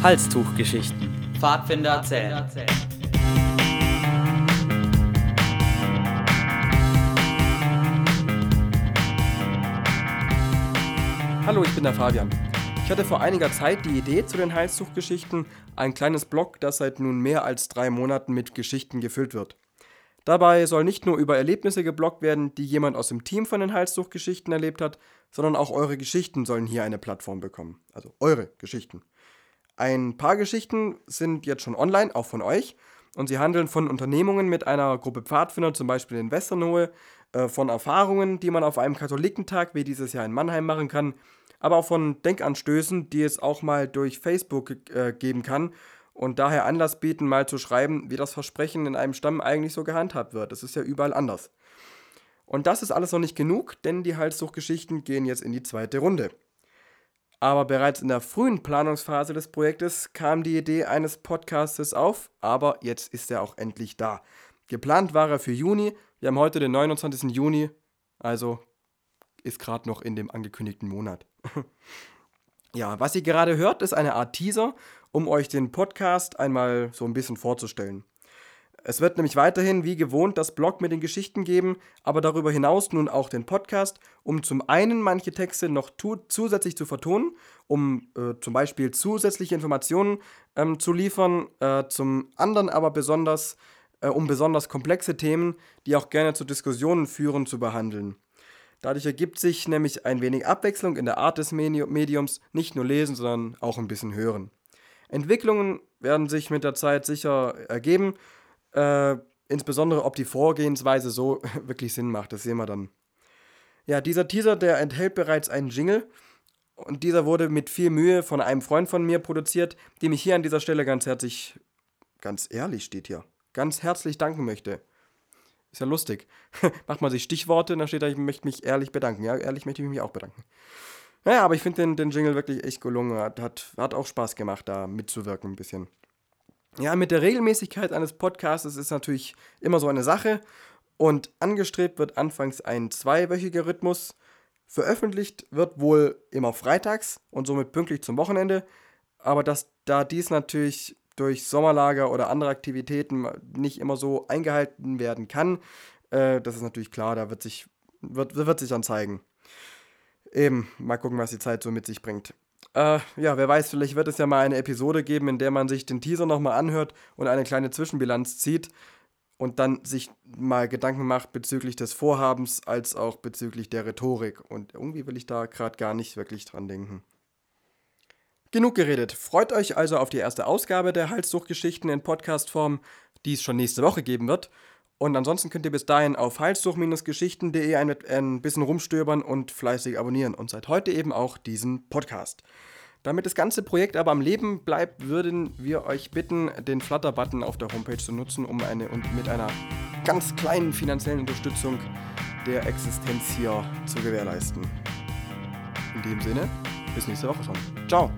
Halstuchgeschichten. Pfadfinder erzählen. Hallo, ich bin der Fabian. Ich hatte vor einiger Zeit die Idee zu den Halstuchgeschichten, ein kleines Blog, das seit nun mehr als drei Monaten mit Geschichten gefüllt wird. Dabei soll nicht nur über Erlebnisse gebloggt werden, die jemand aus dem Team von den Halstuchgeschichten erlebt hat, sondern auch eure Geschichten sollen hier eine Plattform bekommen. Also eure Geschichten. Ein paar Geschichten sind jetzt schon online, auch von euch. Und sie handeln von Unternehmungen mit einer Gruppe Pfadfinder, zum Beispiel in Westernohe, äh, von Erfahrungen, die man auf einem Katholikentag wie dieses Jahr in Mannheim machen kann, aber auch von Denkanstößen, die es auch mal durch Facebook äh, geben kann und daher Anlass bieten, mal zu schreiben, wie das Versprechen in einem Stamm eigentlich so gehandhabt wird. Das ist ja überall anders. Und das ist alles noch nicht genug, denn die Halssuchgeschichten gehen jetzt in die zweite Runde. Aber bereits in der frühen Planungsphase des Projektes kam die Idee eines Podcastes auf, aber jetzt ist er auch endlich da. Geplant war er für Juni, wir haben heute den 29. Juni, also ist gerade noch in dem angekündigten Monat. ja, was ihr gerade hört, ist eine Art Teaser, um euch den Podcast einmal so ein bisschen vorzustellen. Es wird nämlich weiterhin wie gewohnt das Blog mit den Geschichten geben, aber darüber hinaus nun auch den Podcast, um zum einen manche Texte noch zusätzlich zu vertonen, um äh, zum Beispiel zusätzliche Informationen ähm, zu liefern, äh, zum anderen aber besonders, äh, um besonders komplexe Themen, die auch gerne zu Diskussionen führen, zu behandeln. Dadurch ergibt sich nämlich ein wenig Abwechslung in der Art des Mediums, nicht nur lesen, sondern auch ein bisschen hören. Entwicklungen werden sich mit der Zeit sicher ergeben äh, insbesondere ob die Vorgehensweise so wirklich Sinn macht, das sehen wir dann. Ja, dieser Teaser, der enthält bereits einen Jingle und dieser wurde mit viel Mühe von einem Freund von mir produziert, dem ich hier an dieser Stelle ganz herzlich, ganz ehrlich steht hier, ganz herzlich danken möchte. Ist ja lustig. Macht man sich Stichworte, dann steht da, ich möchte mich ehrlich bedanken. Ja, ehrlich möchte ich mich auch bedanken. Naja, aber ich finde den, den Jingle wirklich echt gelungen. Hat, hat, hat auch Spaß gemacht, da mitzuwirken ein bisschen. Ja, mit der Regelmäßigkeit eines Podcasts ist natürlich immer so eine Sache. Und angestrebt wird anfangs ein zweiwöchiger Rhythmus. Veröffentlicht wird wohl immer freitags und somit pünktlich zum Wochenende. Aber dass, da dies natürlich durch Sommerlager oder andere Aktivitäten nicht immer so eingehalten werden kann, äh, das ist natürlich klar, da wird sich, wird, wird sich dann zeigen. Eben, mal gucken, was die Zeit so mit sich bringt. Äh, ja, wer weiß, vielleicht wird es ja mal eine Episode geben, in der man sich den Teaser nochmal anhört und eine kleine Zwischenbilanz zieht und dann sich mal Gedanken macht bezüglich des Vorhabens als auch bezüglich der Rhetorik. Und irgendwie will ich da gerade gar nicht wirklich dran denken. Genug geredet. Freut euch also auf die erste Ausgabe der Halssuchgeschichten in Podcastform, die es schon nächste Woche geben wird. Und ansonsten könnt ihr bis dahin auf halssuch-geschichten.de ein, ein bisschen rumstöbern und fleißig abonnieren. Und seit heute eben auch diesen Podcast. Damit das ganze Projekt aber am Leben bleibt, würden wir euch bitten, den Flutter-Button auf der Homepage zu nutzen, um eine und mit einer ganz kleinen finanziellen Unterstützung der Existenz hier zu gewährleisten. In dem Sinne, bis nächste Woche schon. Ciao!